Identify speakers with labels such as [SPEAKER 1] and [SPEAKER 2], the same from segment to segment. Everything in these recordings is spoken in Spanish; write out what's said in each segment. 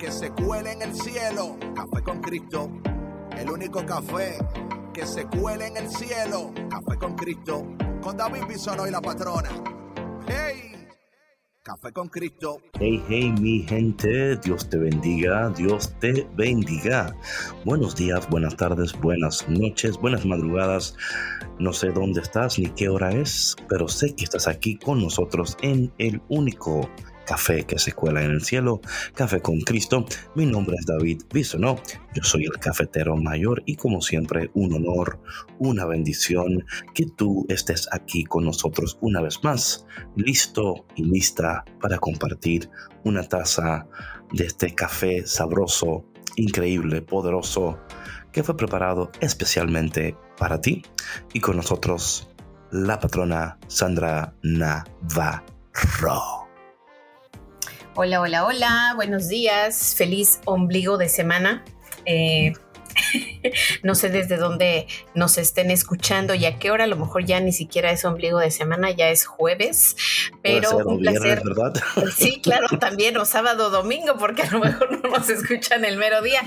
[SPEAKER 1] que se cuele en el cielo. Café con Cristo. El único café que se cuele en el cielo. Café con Cristo. Con David Bisonó y la patrona. ¡Hey! Café con Cristo.
[SPEAKER 2] Hey, hey, mi gente, Dios te bendiga, Dios te bendiga. Buenos días, buenas tardes, buenas noches, buenas madrugadas. No sé dónde estás ni qué hora es, pero sé que estás aquí con nosotros en el único café que se cuela en el cielo, Café con Cristo. Mi nombre es David Bisonó, yo soy el cafetero mayor y como siempre un honor, una bendición que tú estés aquí con nosotros una vez más, listo y lista para compartir una taza de este café sabroso, increíble, poderoso, que fue preparado especialmente para ti y con nosotros la patrona Sandra Navarro.
[SPEAKER 3] Hola, hola, hola, buenos días, feliz ombligo de semana. Eh, no sé desde dónde nos estén escuchando y a qué hora, a lo mejor ya ni siquiera es ombligo de semana, ya es jueves, pero un placer.
[SPEAKER 2] ¿verdad?
[SPEAKER 3] Sí, claro, también, o sábado o domingo, porque a lo mejor no nos escuchan el mero día.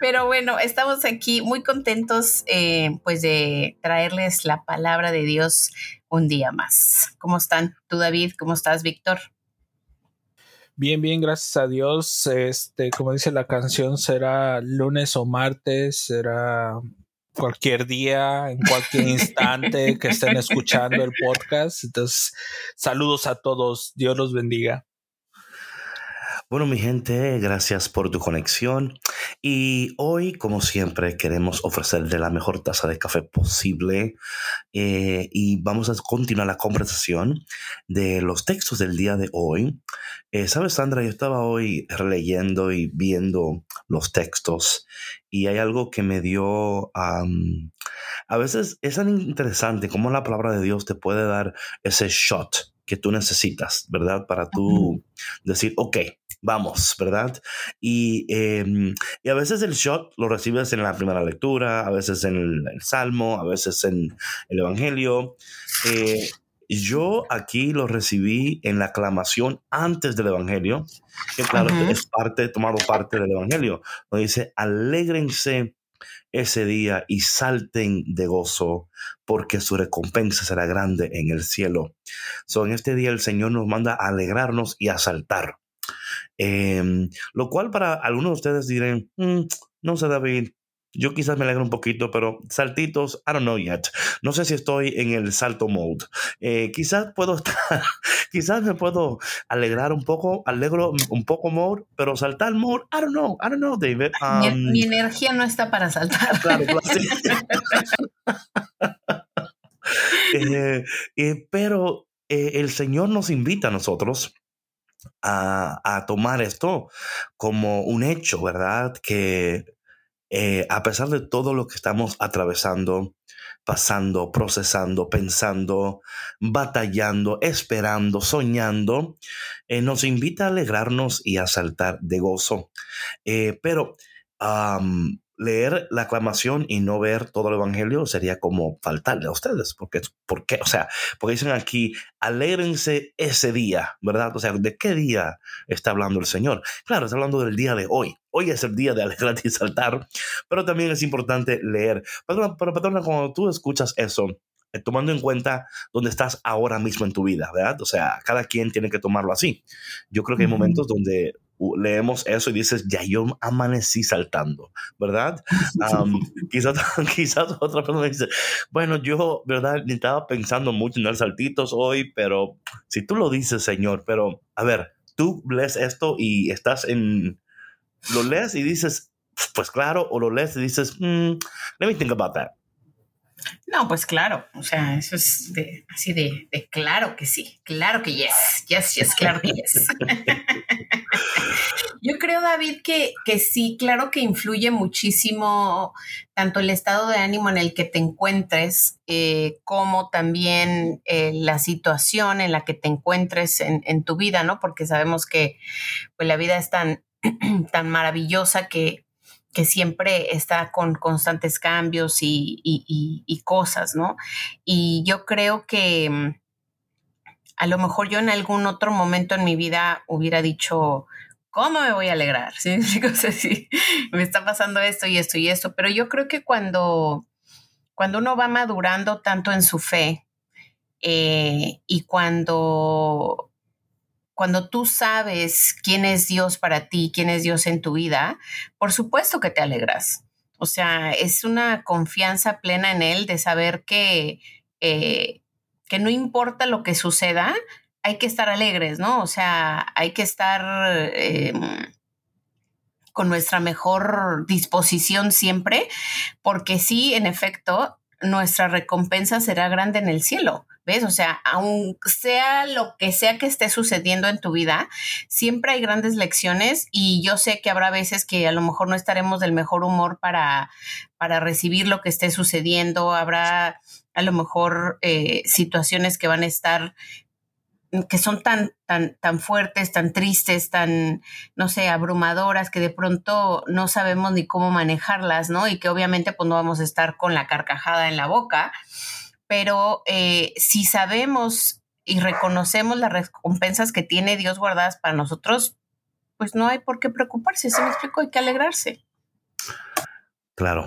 [SPEAKER 3] Pero bueno, estamos aquí muy contentos eh, pues de traerles la palabra de Dios un día más. ¿Cómo están tú, David? ¿Cómo estás, Víctor?
[SPEAKER 4] Bien, bien, gracias a Dios. Este, como dice la canción, será lunes o martes, será cualquier día, en cualquier instante que estén escuchando el podcast. Entonces, saludos a todos. Dios los bendiga.
[SPEAKER 2] Bueno, mi gente, gracias por tu conexión. Y hoy, como siempre, queremos ofrecerle la mejor taza de café posible. Eh, y vamos a continuar la conversación de los textos del día de hoy. Eh, Sabes, Sandra, yo estaba hoy releyendo y viendo los textos y hay algo que me dio... a veces es tan interesante cómo la palabra de Dios te puede dar ese shot que tú necesitas, ¿verdad? Para tú decir, ok, vamos, ¿verdad? Y, em, y, a veces el shot lo recibes en la primera lectura, a veces en el, Salmo, a veces en el Evangelio. Eh, yo aquí lo recibí en la aclamación antes del Evangelio, que claro, es parte, tomado parte del Evangelio. Donde dice, alégrense ese día y salten de gozo, porque su recompensa será grande en el cielo. So, en este día el Señor nos manda a alegrarnos y a saltar. Em, lo cual para algunos de ustedes dirán, mm, no sé David, yo quizás me alegro un poquito, pero saltitos, I don't know yet. No sé si estoy en el salto mode. Eh, quizás puedo estar, quizás me puedo alegrar un poco, alegro un poco mode, pero saltar mode, I don't know, I don't know, David.
[SPEAKER 3] mi, um, energía no está para saltar.
[SPEAKER 2] Claro, claro eh, eh, pero el Señor nos invita a nosotros a, a, tomar esto como un hecho, ¿verdad? Que eh, a pesar de todo lo que estamos atravesando, pasando, procesando, pensando, batallando, esperando, soñando, eh, nos invita a alegrarnos y a saltar de gozo. Eh, pero leer la aclamación y no ver todo el evangelio sería como faltarle a ustedes, porque, ¿por qué? O sea, porque dicen aquí, alégrense ese día, ¿verdad? O sea, ¿de qué día está hablando el Señor? Claro, está hablando del día de hoy. Hoy es el día de alegrarte y saltar, pero también es importante leer. Pero, pero patrona, cuando tú escuchas eso, eh, tomando en cuenta dónde estás ahora mismo en tu vida, ¿verdad? O sea, cada quien tiene que tomarlo así. Yo creo que hay momentos donde leemos eso y dices, ya yo amanecí saltando, ¿verdad? quizás, quizás otra persona dice, bueno, yo, ¿verdad? Ni estaba pensando mucho en dar saltitos hoy, pero si tú lo dices, Señor, pero a ver, tú lees esto y estás en, lo lees y dices, pues claro, o lo lees y dices, mm, let me think about that.
[SPEAKER 3] No, pues claro, o sea, eso es de, así de, de, claro que sí, claro que yes, yes, yes, claro que yes. Yo creo, David, que, que sí, claro que influye muchísimo tanto el estado de ánimo en el que te encuentres, eh, como también eh, la situación en la que te encuentres en, en, tu vida, ¿no? Porque sabemos que pues, la vida es tan, tan maravillosa que, que siempre está con constantes cambios y, y, cosas, ¿no? Y yo creo que mm, a lo mejor yo en algún otro momento en mi vida hubiera dicho, ¿cómo me voy a alegrar? ¿Sí? sí, me está pasando esto y esto y esto, pero yo creo que cuando, cuando uno va madurando tanto en su fe eh, y cuando cuando tú sabes quién es Dios para ti, quién es Dios en tu vida, por supuesto que te alegras. O sea, es una confianza plena en Él de saber que, eh, que no importa lo que suceda, hay que estar alegres, ¿no? O sea, hay que estar em, con nuestra mejor disposición siempre, porque sí, en efecto, nuestra recompensa será grande en el cielo. ¿Ves? O sea, aun sea lo que sea que esté sucediendo en tu vida, siempre hay grandes lecciones y yo sé que habrá veces que a lo mejor no estaremos del mejor humor para, para recibir lo que esté sucediendo, habrá a lo mejor eh, situaciones que van a estar que son tan, tan, tan fuertes, tan tristes, tan, no sé, abrumadoras, que de pronto no sabemos ni cómo manejarlas, ¿no? Y que obviamente pues no vamos a estar con la carcajada en la boca, pero eh, si sabemos y reconocemos las recompensas que tiene Dios guardadas para nosotros, pues no hay por qué preocuparse, ¿sí me explico? Hay que alegrarse.
[SPEAKER 2] Claro.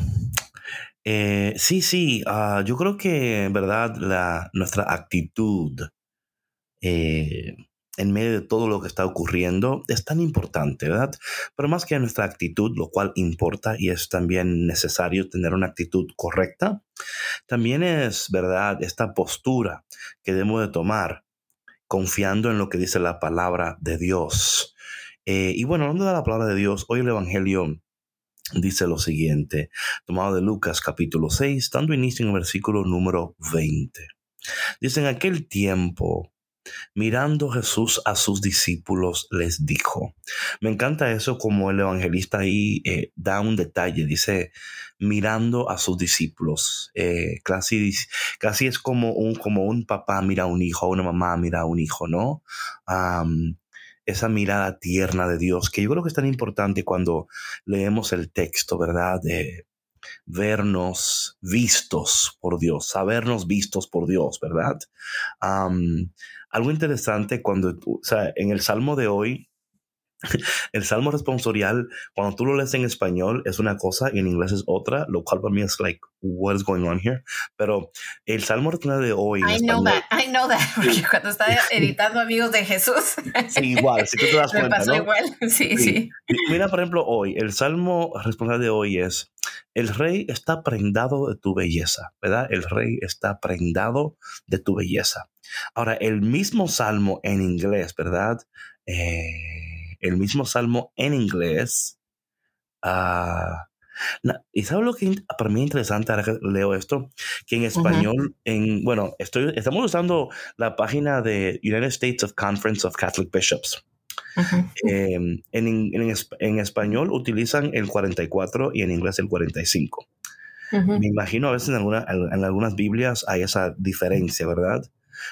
[SPEAKER 2] Eh, sí, sí, ah, yo creo que en verdad la, nuestra actitud eh, en medio de todo lo que está ocurriendo es tan importante, ¿verdad? Pero más que nuestra actitud, lo cual importa y es también necesario tener una actitud correcta, también es, ¿verdad?, esta postura que debemos de tomar confiando en lo que dice la palabra de Dios. Eh, y bueno, hablando de la palabra de Dios, hoy el Evangelio dice lo siguiente, tomado de Lucas capítulo 6, dando inicio en el versículo número 20. Dice, en aquel tiempo, Mirando Jesús a sus discípulos les dijo. Me encanta eso como el evangelista ahí eh, da un detalle, dice, mirando a sus discípulos. Eh, casi, casi es como un, como un papá mira a un hijo, una mamá mira a un hijo, ¿no? esa mirada tierna de Dios, que yo creo que es tan importante cuando leemos el texto, ¿verdad? De vernos vistos por Dios, sabernos vistos por Dios, ¿verdad? Algo interesante cuando, o sea, en el Salmo de hoy, el Salmo responsorial, cuando tú lo lees en español, es una cosa y en inglés es otra, lo cual para mí es like, what is going on here? Pero el Salmo responsorial de hoy.
[SPEAKER 3] I know that, I know that, porque cuando estaba editando Amigos de Jesús.
[SPEAKER 2] Sí, igual, si tú te das cuenta.
[SPEAKER 3] Me pasó igual, sí, sí,
[SPEAKER 2] Mira, por ejemplo, hoy, el Salmo responsorial de hoy es: El rey está prendado de tu belleza, ¿verdad? El rey está prendado de tu belleza. Ahora, el mismo Salmo en inglés, ¿verdad? Eh el mismo salmo en inglés. Ah, y sabes lo que para mí es interesante ahora que leo esto, que en español, en bueno, estoy, estamos usando la página de United States of Conference of Catholic Bishops. Em, en, en, español utilizan el 44 y en inglés el 45. Me imagino a veces en, alguna, en, algunas Biblias hay esa diferencia, ¿verdad?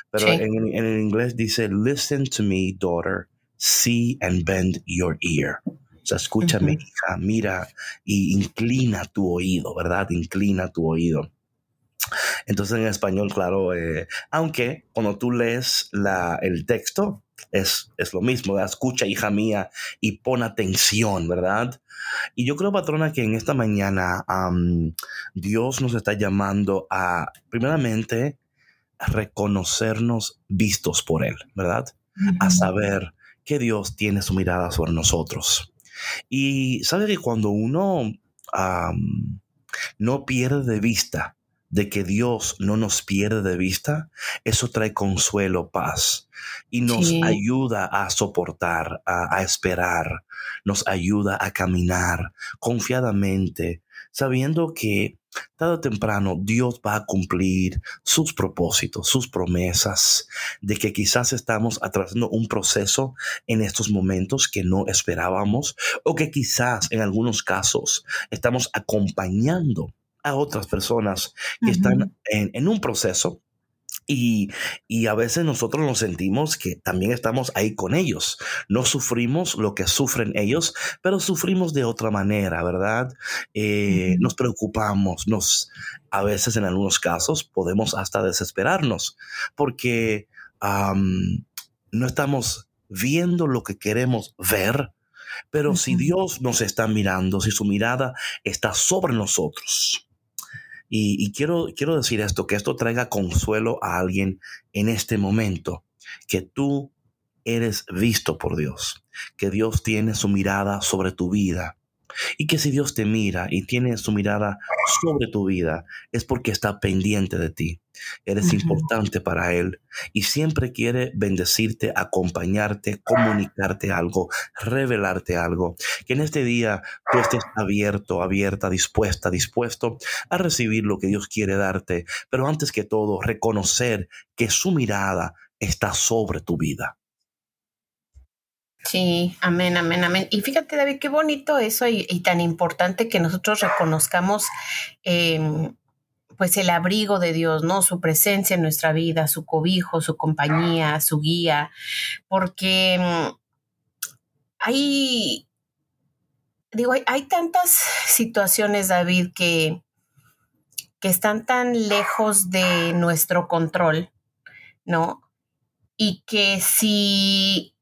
[SPEAKER 2] Pero en, en, inglés dice, listen to me, daughter, see and bend your ear. O sea, escúchame, hija, mira y inclina tu oído, ¿verdad? Inclina tu oído. Entonces en español, claro, eh, aunque cuando tú lees la, el texto, es, es lo mismo, ¿verdad? escucha, hija mía, y pon atención, ¿verdad? Y yo creo, patrona, que en esta mañana Dios nos está llamando a, primeramente, reconocernos vistos por Él, ¿verdad? A saber que Dios tiene su mirada sobre nosotros. Y sabe que cuando uno no pierde de vista de que Dios no nos pierde de vista, eso trae consuelo, paz y nos ayuda a soportar, a, esperar, nos ayuda a caminar confiadamente, sabiendo que tarde o temprano Dios va a cumplir sus propósitos, sus promesas, de que quizás estamos atravesando un proceso en estos momentos que no esperábamos o que quizás en algunos casos estamos acompañando a otras personas que están en, en un proceso y, y, a veces nosotros nos sentimos que también estamos ahí con ellos. No sufrimos lo que sufren ellos, pero sufrimos de otra manera, ¿verdad? Eh, nos preocupamos, nos, a veces en algunos casos podemos hasta desesperarnos porque no estamos viendo lo que queremos ver. Pero si Dios nos está mirando, si su mirada está sobre nosotros, y, quiero, quiero decir esto, que esto traiga consuelo a alguien en este momento, que tú eres visto por Dios, que Dios tiene su mirada sobre tu vida, y que si Dios te mira y tiene su mirada sobre tu vida, es porque está pendiente de ti. Eres importante para Él y siempre quiere bendecirte, acompañarte, comunicarte algo, revelarte algo. Que en este día tú estés abierto, abierta, dispuesta, dispuesto a recibir lo que Dios quiere darte. Pero antes que todo, reconocer que su mirada está sobre tu vida.
[SPEAKER 3] Sí, amén, amén, amén. Y fíjate, David, qué bonito eso y, tan importante que nosotros reconozcamos em, pues el abrigo de Dios, ¿no? Su presencia en nuestra vida, su cobijo, su compañía, su guía, porque em, hay, digo, hay, hay tantas situaciones, David, que, que están tan lejos de nuestro control, ¿no? Y que si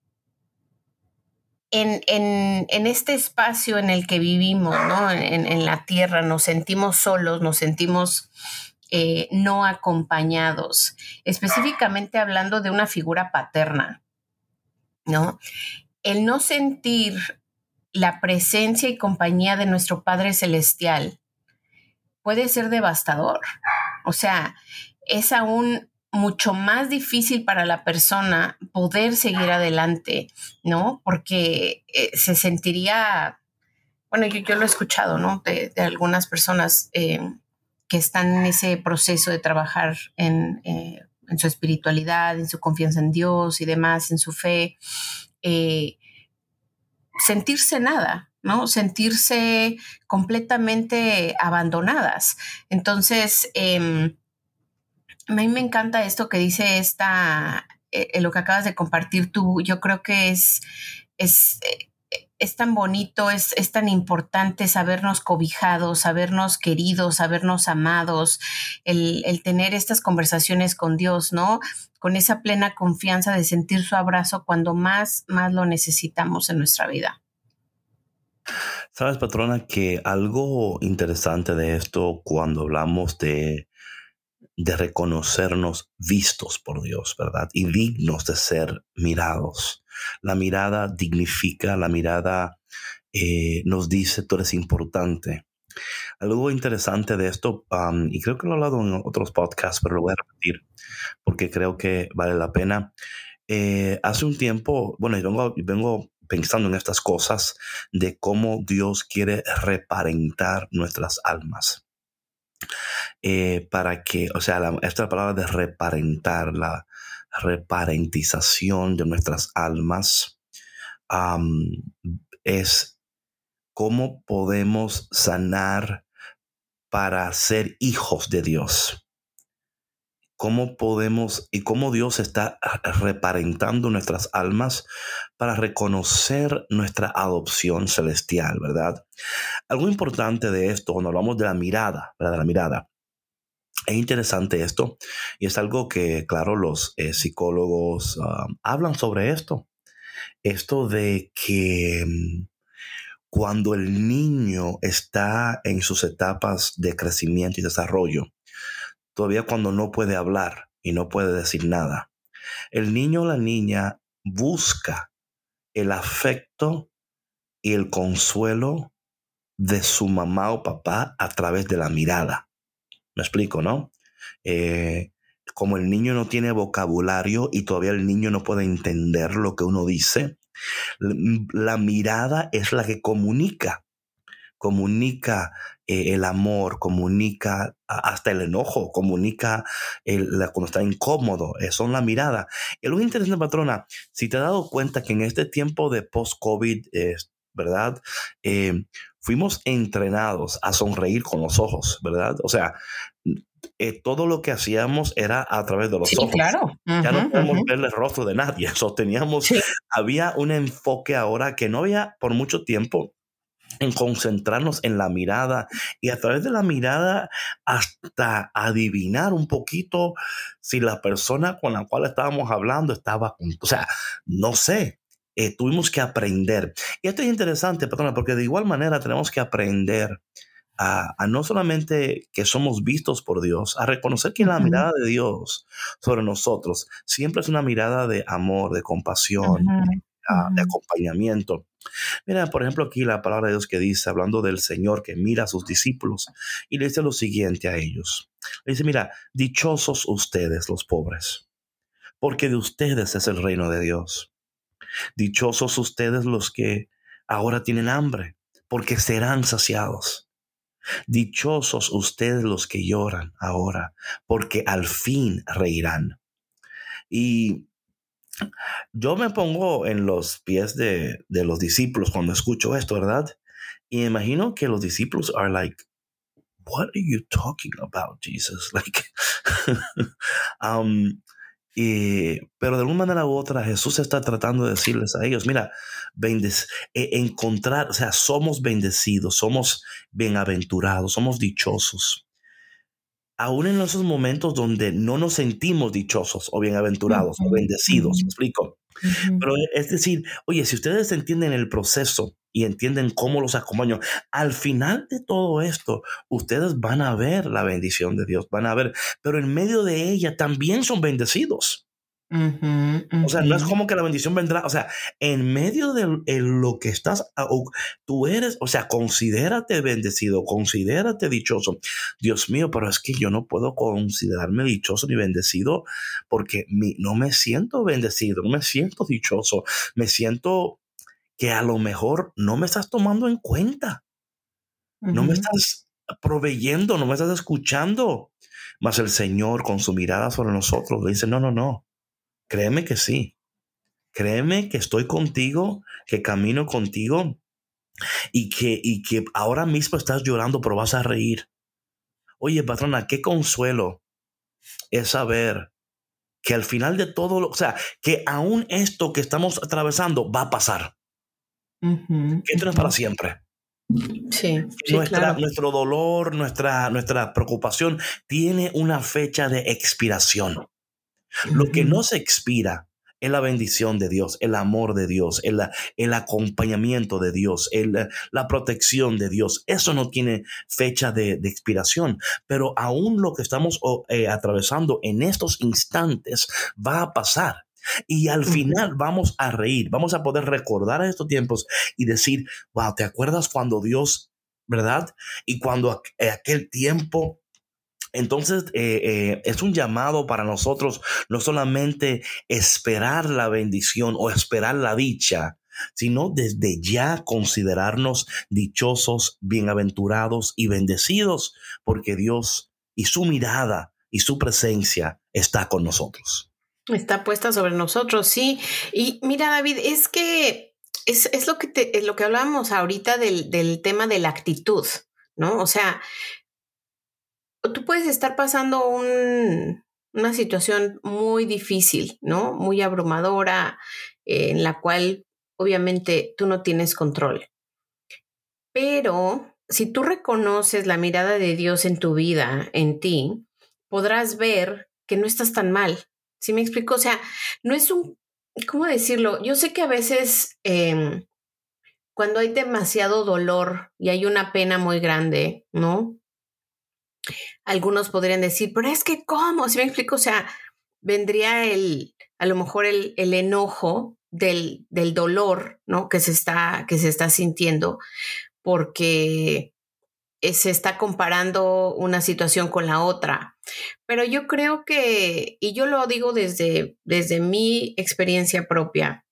[SPEAKER 3] en, este espacio en el que vivimos, ¿no? En, la tierra, nos sentimos solos, nos sentimos eh, no acompañados, específicamente hablando de una figura paterna, ¿no? El no sentir la presencia y compañía de nuestro Padre Celestial puede ser devastador. O sea, es aún mucho más difícil para la persona poder seguir adelante, ¿no? Porque eh, se sentiría, bueno, yo, lo he escuchado, ¿no? De, algunas personas eh, que están en ese proceso de trabajar en, eh, en, su espiritualidad, en su confianza en Dios y demás, en su fe, sentirse nada, ¿no? Sentirse completamente abandonadas. Entonces, em, a mí me encanta esto que dice esta, eh, lo que acabas de compartir tú. Yo creo que es, es, eh, es tan bonito, es, es, tan importante sabernos cobijados, sabernos queridos, sabernos amados, el, el, tener estas conversaciones con Dios, ¿no? Con esa plena confianza de sentir su abrazo cuando más, más lo necesitamos en nuestra vida.
[SPEAKER 2] Sabes, patrona, que algo interesante de esto cuando hablamos de de reconocernos vistos por Dios, ¿verdad? Y dignos de ser mirados. La mirada dignifica, la mirada eh, nos dice tú eres importante. Algo interesante de esto, y creo que lo he hablado en otros podcasts, pero lo voy a repetir porque creo que vale la pena. Eh, hace un tiempo, bueno, vengo, vengo pensando en estas cosas de cómo Dios quiere reparentar nuestras almas. Eh, para que, o sea, esta palabra de reparentar, la reparentización de nuestras almas, es cómo podemos sanar para ser hijos de Dios. Cómo podemos y cómo Dios está reparentando nuestras almas para reconocer nuestra adopción celestial, ¿verdad? Algo importante de esto, cuando hablamos de la mirada, ¿verdad? De la mirada, es interesante esto y es algo que, claro, los eh, psicólogos ah, hablan sobre esto. Esto de que mm, cuando el niño está en sus etapas de crecimiento y desarrollo, todavía cuando no puede hablar y no puede decir nada, el niño o la niña busca el afecto y el consuelo de su mamá o papá a través de la mirada. Me explico, ¿no? Eh, como el niño no tiene vocabulario y todavía el niño no puede entender lo que uno dice, la mirada es la que comunica, comunica eh, el amor, comunica hasta el enojo, comunica el, cuando está incómodo, eso son la mirada. Y lo interesante, patrona, si te has dado cuenta que en este tiempo de post-COVID, ¿verdad? Eh, fuimos entrenados a sonreír con los ojos, ¿verdad? O sea, eh, todo lo que hacíamos era a través de los sí, ojos.
[SPEAKER 3] Claro.
[SPEAKER 2] ya no podemos ver el rostro de nadie. Eso teníamos, había un enfoque ahora que no había por mucho tiempo en concentrarnos en la mirada y a través de la mirada hasta adivinar un poquito si la persona con la cual estábamos hablando estaba, o sea, no sé, eh, tuvimos que aprender. Y esto es interesante, perdona, porque de igual manera tenemos que aprender a, no solamente que somos vistos por Dios, a reconocer que la mirada de Dios sobre nosotros siempre es una mirada de amor, de compasión, de acompañamiento. Mira, por ejemplo, aquí la palabra de Dios que dice, hablando del Señor que mira a sus discípulos y le dice lo siguiente a ellos. Le dice, mira, dichosos ustedes los pobres, porque de ustedes es el reino de Dios. Dichosos ustedes los que ahora tienen hambre, porque serán saciados. Dichosos ustedes los que lloran ahora, porque al fin reirán. Y yo me pongo en los pies de, los discípulos cuando escucho esto, ¿verdad? Y imagino que los discípulos are like, what are you talking about, Jesus? Like, um, pero de alguna manera u otra, Jesús está tratando de decirles a ellos, mira, e, encontrar, o sea, somos bendecidos, somos bienaventurados, somos dichosos. Aún en esos momentos donde no nos sentimos dichosos o bienaventurados o bendecidos, ¿me explico? Pero es decir, oye, si ustedes entienden el proceso y entienden cómo los acompaño, al final de todo esto, ustedes van a ver la bendición de Dios, van a ver, pero en medio de ella también son bendecidos. O sea, no es como que la bendición vendrá, o sea, en medio de lo que estás, tú eres, o sea, considérate bendecido, considérate dichoso. Dios mío, pero es que yo no puedo considerarme dichoso ni bendecido porque no me siento bendecido, no me siento dichoso, me siento que a lo mejor no me estás tomando en cuenta, no me estás proveyendo, no me estás escuchando. Mas el Señor con su mirada sobre nosotros le dice, no, no, no, créeme que sí, créeme que estoy contigo, que camino contigo y que, y que ahora mismo estás llorando, pero vas a reír. Oye, patrona, qué consuelo es saber que al final de todo, o sea, que aún esto que estamos atravesando va a pasar que esto no es para siempre.
[SPEAKER 3] Sí,
[SPEAKER 2] Nuestro dolor, nuestra, nuestra preocupación tiene una fecha de expiración. Lo que no se expira es la bendición de Dios, el amor de Dios, el, el acompañamiento de Dios, el, la protección de Dios. Eso no tiene fecha de, expiración, pero aún lo que estamos eh, atravesando en estos instantes va a pasar. Y al final vamos a reír, vamos a poder recordar a estos tiempos y decir, wow, ¿te acuerdas cuando Dios, verdad? Y cuando aquel tiempo entonces, eh, eh, es un llamado para nosotros no solamente esperar la bendición o esperar la dicha, sino desde ya considerarnos dichosos, bienaventurados y bendecidos, porque Dios y su mirada y su presencia está con nosotros.
[SPEAKER 3] Está puesta sobre nosotros, sí. Y mira, David, es que es, lo que te, es lo que hablábamos ahorita del, del tema de la actitud, ¿no? O sea, tú puedes estar pasando un, una situación muy difícil, ¿no? Muy abrumadora, en la cual obviamente tú no tienes control. Pero si tú reconoces la mirada de Dios en tu vida, en ti, podrás ver que no estás tan mal, ¿Sí me explico? O sea, no es un, ¿cómo decirlo? Yo sé que a veces em, cuando hay demasiado dolor y hay una pena muy grande, ¿no? Algunos podrían decir, pero es que ¿cómo? ¿Sí me explico? O sea, vendría el, a lo mejor el, el enojo del, del dolor, ¿no? Que se está, que se está sintiendo, porque se está comparando una situación con la otra. Pero yo creo que, y yo lo digo desde, desde mi experiencia propia,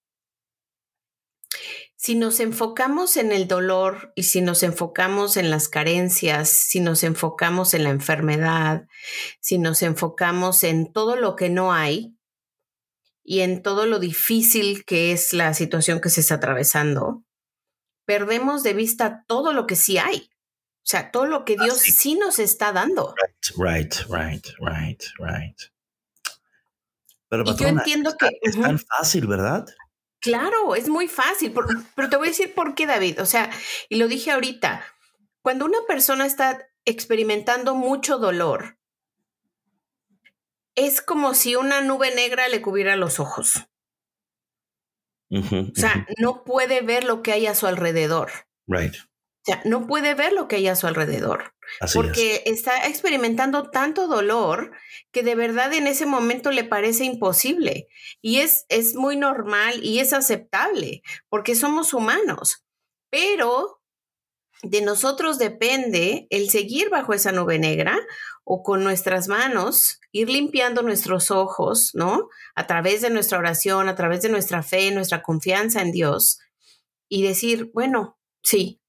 [SPEAKER 3] si nos enfocamos en el dolor y si nos enfocamos en las carencias, si nos enfocamos en la enfermedad, si nos enfocamos en todo lo que no hay y en todo lo difícil que es la situación que se está atravesando, perdemos de vista todo lo que sí hay. O sea, todo lo que Dios sí nos está dando.
[SPEAKER 2] Right, right, right, right.
[SPEAKER 3] Pero y yo entiendo que
[SPEAKER 2] es tan fácil, ¿verdad?
[SPEAKER 3] Claro, es muy fácil, pero te voy a decir por qué, David. O sea, y lo dije ahorita, cuando una persona está experimentando mucho dolor, es como si una nube negra le cubriera los ojos. o sea, no puede ver lo que hay a su alrededor.
[SPEAKER 2] Right.
[SPEAKER 3] O sea, no puede ver lo que hay a su alrededor. porque está experimentando tanto dolor que de verdad en ese momento le parece imposible. Y es, es muy normal y es aceptable, porque somos humanos. Pero de nosotros depende el seguir bajo esa nube negra o con nuestras manos ir limpiando nuestros ojos, ¿no? A través de nuestra oración, a través de nuestra fe, nuestra confianza en Dios y decir, bueno, sí,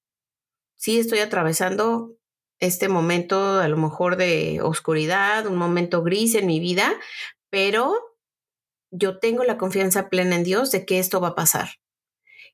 [SPEAKER 3] sí estoy atravesando este momento a lo mejor de oscuridad, un momento gris en mi vida, pero yo tengo la confianza plena en Dios de que esto va a pasar.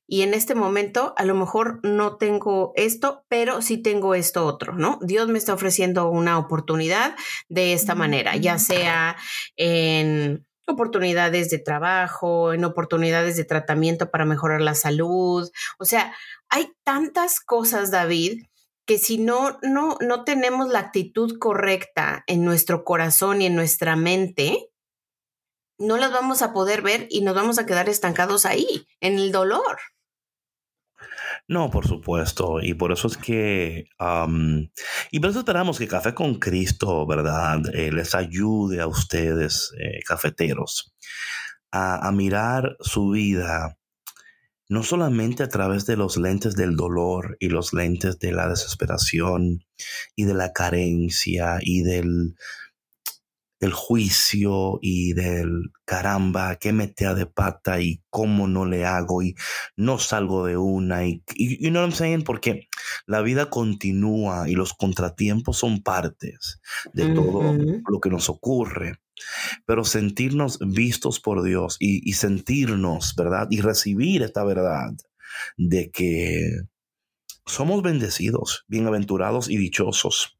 [SPEAKER 3] Y en este momento a lo mejor no tengo esto, pero sí tengo esto otro, ¿no? Dios me está ofreciendo una oportunidad de esta manera, ya sea en oportunidades de trabajo, en oportunidades de tratamiento para mejorar la salud. O sea, hay tantas cosas, David, que si no, no, no tenemos la actitud correcta en nuestro corazón y en nuestra mente, no las vamos a poder ver y nos vamos a quedar estancados ahí, en el dolor.
[SPEAKER 2] No, por supuesto. Y por eso es que, y por eso esperamos que Café con Cristo, ¿verdad? Eh, les ayude a ustedes, eh, cafeteros, a, mirar su vida no solamente a través de los lentes del dolor y los lentes de la desesperación y de la carencia y del, del juicio y del caramba, qué metea de pata y cómo no le hago y no salgo de una y, y you know what I'm saying? Porque la vida continúa y los contratiempos son partes de todo lo que nos ocurre pero sentirnos vistos por Dios y, sentirnos, ¿verdad? Y recibir esta verdad de que somos bendecidos, bienaventurados y dichosos,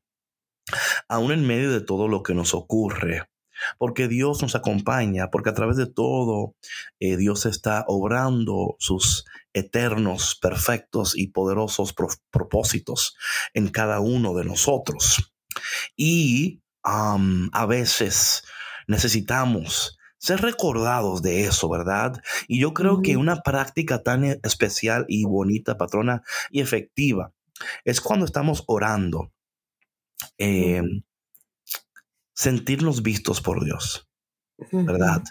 [SPEAKER 2] aún en medio de todo lo que nos ocurre, porque Dios nos acompaña, porque a través de todo eh, Dios está obrando sus eternos, perfectos y poderosos propósitos en cada uno de nosotros. Y a veces necesitamos ser recordados de eso, ¿verdad? Y yo creo que una práctica tan e, especial y bonita, patrona, y efectiva, es cuando estamos orando, em, sentirnos vistos por Dios, ¿verdad?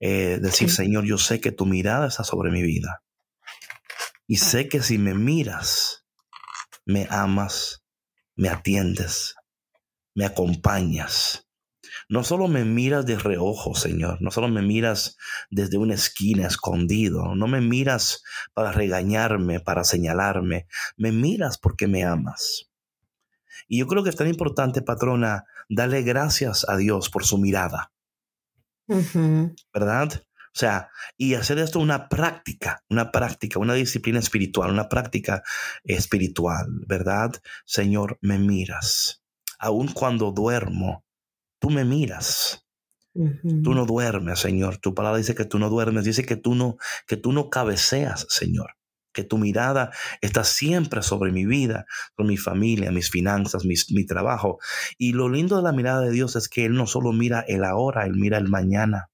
[SPEAKER 2] Eh, decir, Señor, yo sé que tu mirada está sobre mi vida. Y sé que si me miras, me amas, me atiendes, me acompañas no solo me miras de reojo, Señor, no solo me miras desde una esquina escondido, no me miras para regañarme, para señalarme, me miras porque me amas. Y yo creo que es tan importante, patrona, darle gracias a Dios por su mirada. ¿Verdad? O sea, y hacer esto una práctica, una práctica, una disciplina espiritual, una práctica espiritual, ¿verdad? Señor, me miras. Aun cuando duermo, tú me miras. Tú no duermes, Señor. Tu palabra dice que tú no duermes, dice que tú no, que tú no cabeceas, Señor. Que tu mirada está siempre sobre mi vida, sobre mi familia, mis finanzas, mi trabajo. Y lo lindo de la mirada de Dios es que Él no solo mira el ahora, Él mira el mañana.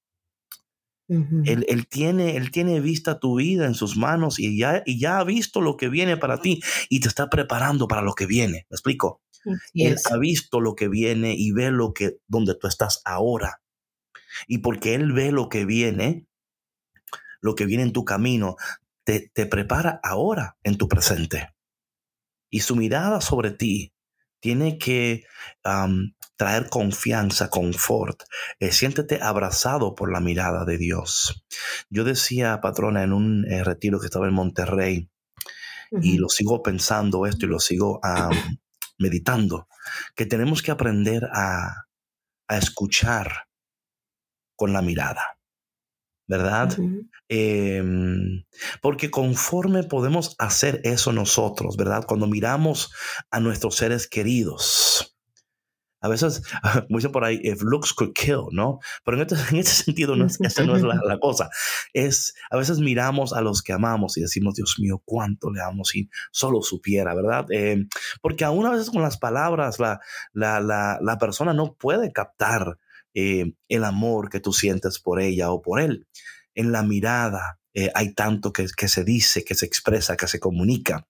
[SPEAKER 2] él, él, tiene, él tiene vista tu vida en sus manos y ya, y ya ha visto lo que viene para ti y te está preparando para lo que viene. ¿Me explico? Él ha visto lo que viene y ve lo que, donde tú estás ahora. Y porque Él ve lo que viene, lo que viene en tu camino, te, te prepara ahora en tu presente. Y su mirada sobre ti tiene que traer confianza, confort. Eh, siéntete abrazado por la mirada de Dios. Yo decía, patrona, en un eh, retiro que estaba en Monterrey, y lo sigo pensando esto y lo sigo meditando, que tenemos que aprender a, a escuchar con la mirada, ¿verdad? Em, porque conforme podemos hacer eso nosotros, ¿verdad? Cuando miramos a nuestros seres queridos, a veces, como dicen por ahí, if looks could kill, ¿no? Pero en este, en este sentido, no es, esa no es la, cosa. Es, a veces miramos a los que amamos y decimos, Dios mío, cuánto le amo si solo supiera, ¿verdad? Em, porque aún a veces con las palabras, la, la, la, la persona no puede captar eh, el amor que tú sientes por ella o por él. En la mirada eh, hay tanto que, se dice, que se expresa, que se comunica.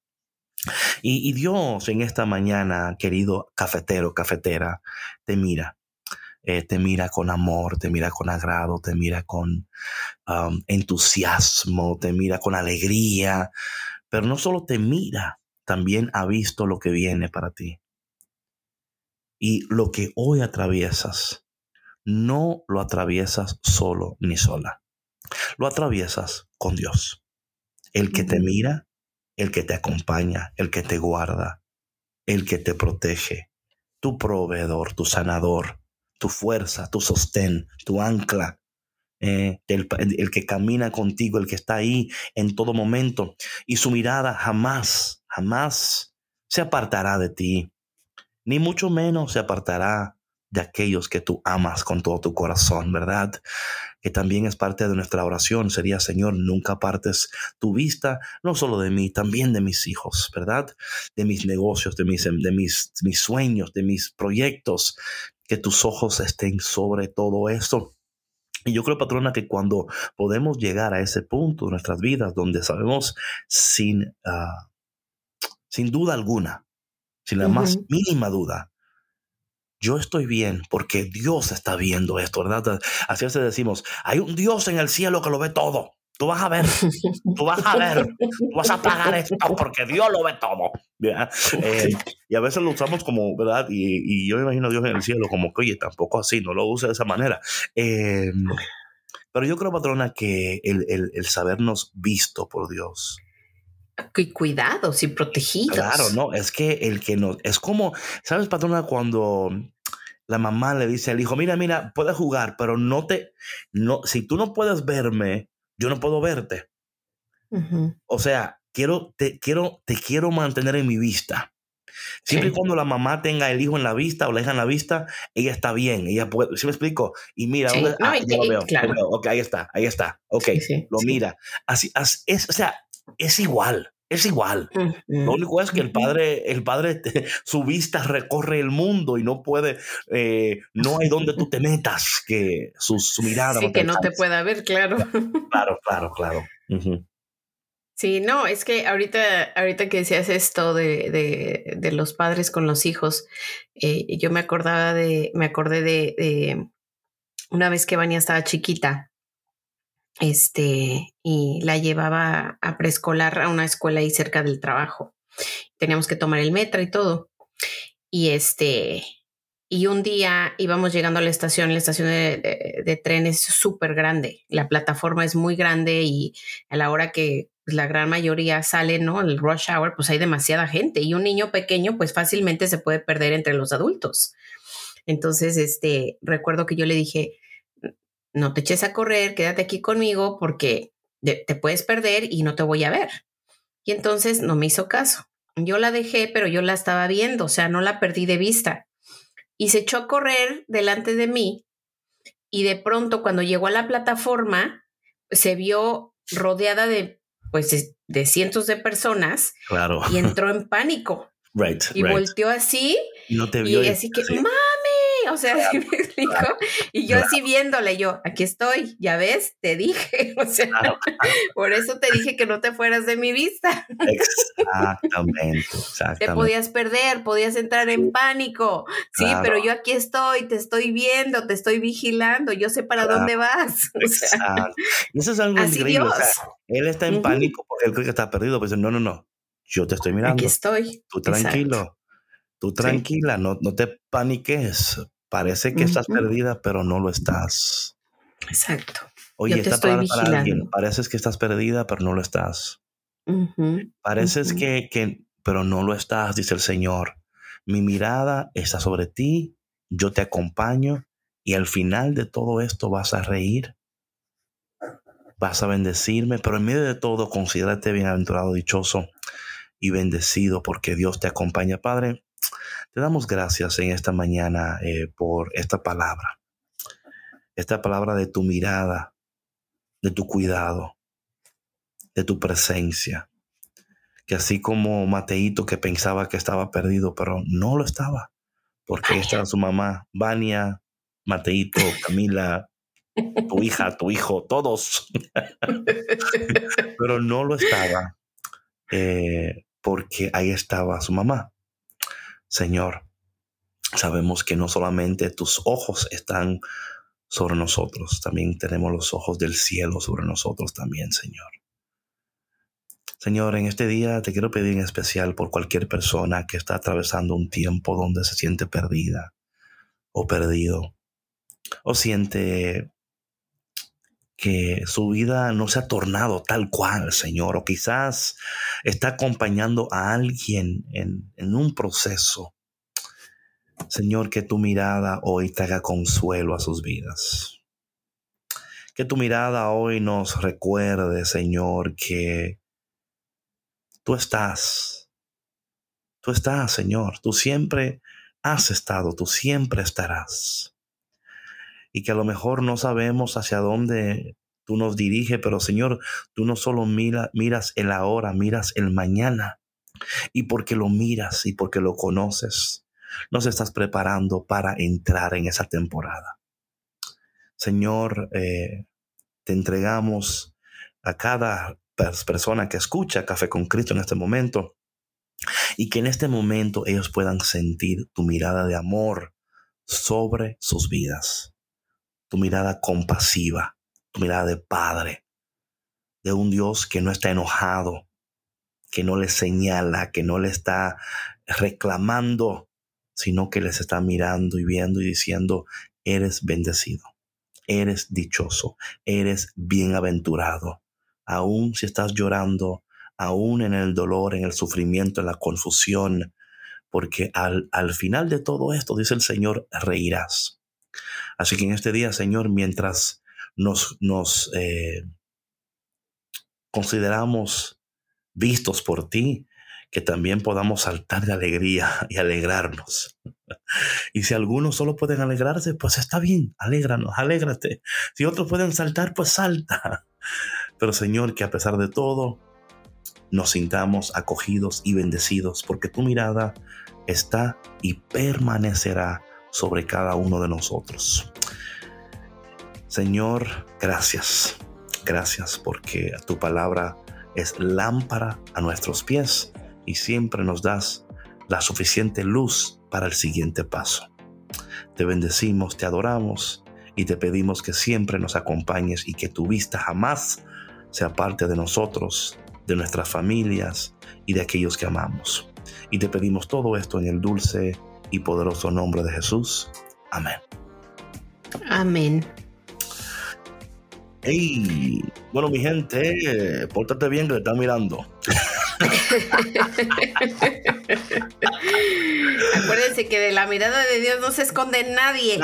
[SPEAKER 2] Y, Dios en esta mañana, querido cafetero, cafetera, te mira. Eh, te mira con amor, te mira con agrado, te mira con um, entusiasmo, te mira con alegría. Pero no solo te mira, también ha visto lo que viene para ti. Y lo que hoy atraviesas, no lo atraviesas solo ni sola. Lo atraviesas con Dios. El que te mira el que te acompaña, el que te guarda, el que te protege, tu proveedor, tu sanador, tu fuerza, tu sostén, tu ancla, eh, el, el, que camina contigo, el que está ahí en todo momento. Y su mirada jamás, jamás se apartará de ti, ni mucho menos se apartará de aquellos que tú amas con todo tu corazón, ¿verdad? Que también es parte de nuestra oración. Sería, Señor, nunca partes tu vista, no solo de mí, también de mis hijos, ¿verdad? De mis negocios, de mis, de mis, mis sueños, de mis proyectos. Que tus ojos estén sobre todo esto. Y yo creo, patrona, que cuando podemos llegar a ese punto de nuestras vidas donde sabemos sin, ah, sin duda alguna, sin la más mínima duda, yo estoy bien porque Dios está viendo esto, ¿verdad? Así veces decimos, hay un Dios en el cielo que lo ve todo. Tú vas a ver, tú vas a ver, tú vas a pagar esto porque Dios lo ve todo. Eh, y a veces lo usamos como, ¿verdad? Y, yo me imagino a Dios en el cielo como que, oye, tampoco así, no lo use de esa manera. Em, pero yo creo, patrona, que el, el, el sabernos visto por Dios,
[SPEAKER 3] cuidados y protegidos.
[SPEAKER 2] Claro, no, es que el que no, es como, ¿sabes, patrona? Cuando la mamá le dice al hijo, mira, mira, puedes jugar, pero no te, no, si tú no puedes verme, yo no puedo verte. O sea, quiero, te quiero, te quiero mantener en mi vista. Siempre y cuando la mamá tenga el hijo en la vista o la hija en la vista, ella está bien, ella puede, ¿sí me explico? Y mira, ah, lo veo, claro. ok, ahí está, ahí está, ok, lo mira. Así, así es, o sea, es igual. Es igual. Lo único es que el padre, el padre, su vista recorre el mundo y no puede, eh, no hay donde tú te metas, que su, mirada.
[SPEAKER 3] Sí, que no te pueda ver, claro.
[SPEAKER 2] Claro, claro, claro.
[SPEAKER 3] Sí, no, es que ahorita, ahorita que decías esto de, de, de los padres con los hijos, eh, yo me acordaba de, me acordé de, de una vez que Vania estaba chiquita este, y la llevaba a preescolar a una escuela ahí cerca del trabajo. Teníamos que tomar el metro y todo. Y este, y un día íbamos llegando a la estación, la estación de, de, tren es súper grande, la plataforma es muy grande y a la hora que la gran mayoría sale, ¿no? El rush hour, pues hay demasiada gente y un niño pequeño pues fácilmente se puede perder entre los adultos. Entonces, este, recuerdo que yo le dije, no te eches a correr, quédate aquí conmigo porque te puedes perder y no te voy a ver. Y entonces no me hizo caso. Yo la dejé, pero yo la estaba viendo, o sea, no la perdí de vista. Y se echó a correr delante de mí y de pronto cuando llegó a la plataforma se vio rodeada de pues de cientos de personas
[SPEAKER 2] claro.
[SPEAKER 3] y entró en pánico.
[SPEAKER 2] Right,
[SPEAKER 3] y volteó así no te vio y así que, mami, o sea, me explico? Y yo así viéndole, yo, aquí estoy, ya ves, te dije, o sea, por eso te dije que no te fueras de mi vista.
[SPEAKER 2] Exactamente, exactamente.
[SPEAKER 3] Te podías perder, podías entrar en pánico, sí, pero yo aquí estoy, te estoy viendo, te estoy vigilando, yo sé para dónde vas.
[SPEAKER 2] Exacto. Y eso es algo increíble. él está en pánico porque él cree que está perdido, pero no, no, no, yo te estoy mirando.
[SPEAKER 3] Aquí estoy.
[SPEAKER 2] Tú tranquilo. Tú tranquila, no, no te paniques. Parece que estás perdida, pero no lo estás.
[SPEAKER 3] Exacto.
[SPEAKER 2] Oye, Yo te estoy para, alguien. Pareces que estás perdida, pero no lo estás. Pareces que, que, pero no lo estás, dice el Señor. Mi mirada está sobre ti, yo te acompaño y al final de todo esto vas a reír, vas a bendecirme, pero en medio de todo considérate bienaventurado, dichoso y bendecido porque Dios te acompaña. Padre, te damos gracias en esta mañana eh, por esta palabra, esta palabra de tu mirada, de tu cuidado, de tu presencia. Que así como Mateito que pensaba que estaba perdido, pero no lo estaba, porque ahí estaba su mamá, Vania, Mateito, Camila, tu hija, tu hijo, todos. pero no lo estaba, eh, porque ahí estaba su mamá. Señor, sabemos que no solamente tus ojos están sobre nosotros, también tenemos los ojos del cielo sobre nosotros también, Señor. Señor, en este día te quiero pedir en especial por cualquier persona que está atravesando un tiempo donde se siente perdida o perdido o siente que su vida no se ha tornado tal cual, Señor, o quizás está acompañando a alguien en, en un proceso. Señor, que tu mirada hoy traiga consuelo a sus vidas. Que tu mirada hoy nos recuerde, Señor, que Tú estás. Tú estás, Señor. Tú siempre has estado, tú siempre estarás. Y que a lo mejor no sabemos hacia dónde tú nos diriges, pero Señor, tú no solo mira, miras el ahora, miras el mañana. Y porque lo miras y porque lo conoces, nos estás preparando para entrar en esa temporada. Señor, eh, te entregamos a cada persona que escucha Café con Cristo en este momento y que en este momento ellos puedan sentir tu mirada de amor sobre sus vidas, tu mirada compasiva, tu mirada de Padre, de un Dios que no está enojado, que no les señala, que no le está reclamando, sino que les está mirando y viendo y diciendo, eres bendecido, eres dichoso, eres bienaventurado aún si estás llorando, aún en el dolor, en el sufrimiento, en la confusión, porque al, al final de todo esto, dice el Señor, reirás. Así que en este día, Señor, mientras nos, nos eh, consideramos vistos por ti, que también podamos saltar de alegría y alegrarnos. Y si algunos solo pueden alegrarse, pues está bien, alégranos, alégrate. Si otros pueden saltar, pues salta. Pero Señor, que a pesar de todo, nos sintamos acogidos y bendecidos, porque tu mirada está y permanecerá sobre cada uno de nosotros. Señor, gracias. Gracias porque tu palabra es lámpara a nuestros pies y siempre nos das la suficiente luz para el siguiente paso. Te bendecimos, te adoramos y te pedimos que siempre nos acompañes y que tu vista jamás sea parte de nosotros, de nuestras familias y de aquellos que amamos. Y te pedimos todo esto en el dulce y poderoso nombre de Jesús. Amén.
[SPEAKER 3] Amén.
[SPEAKER 2] Hey, bueno, mi gente, pórtate bien que te están mirando.
[SPEAKER 3] Acuérdense que de la mirada de Dios no se esconde nadie.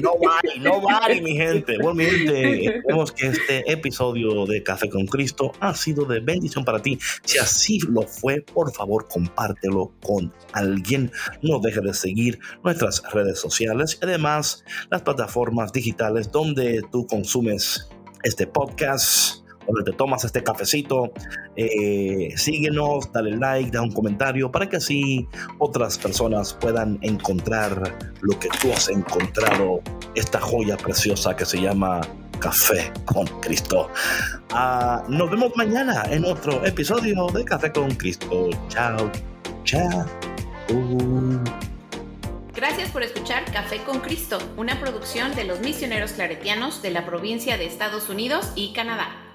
[SPEAKER 2] no vale, no vale, mi gente. Bueno, mi gente, esperemos que este episodio de Café con Cristo ha sido de bendición para ti. Si así lo fue, por favor, compártelo con alguien. No deje de seguir nuestras redes sociales y además las plataformas digitales donde tú consumes este podcast donde te tomas este cafecito. Eh, síguenos, dale like, da un comentario para que así otras personas puedan encontrar lo que tú has encontrado, esta joya preciosa que se llama Café con Cristo. Ah, nos vemos mañana en otro episodio de Café con Cristo. Chao, chao.
[SPEAKER 3] Gracias por escuchar Café con Cristo, una producción de los misioneros claretianos de la provincia de Estados Unidos y Canadá.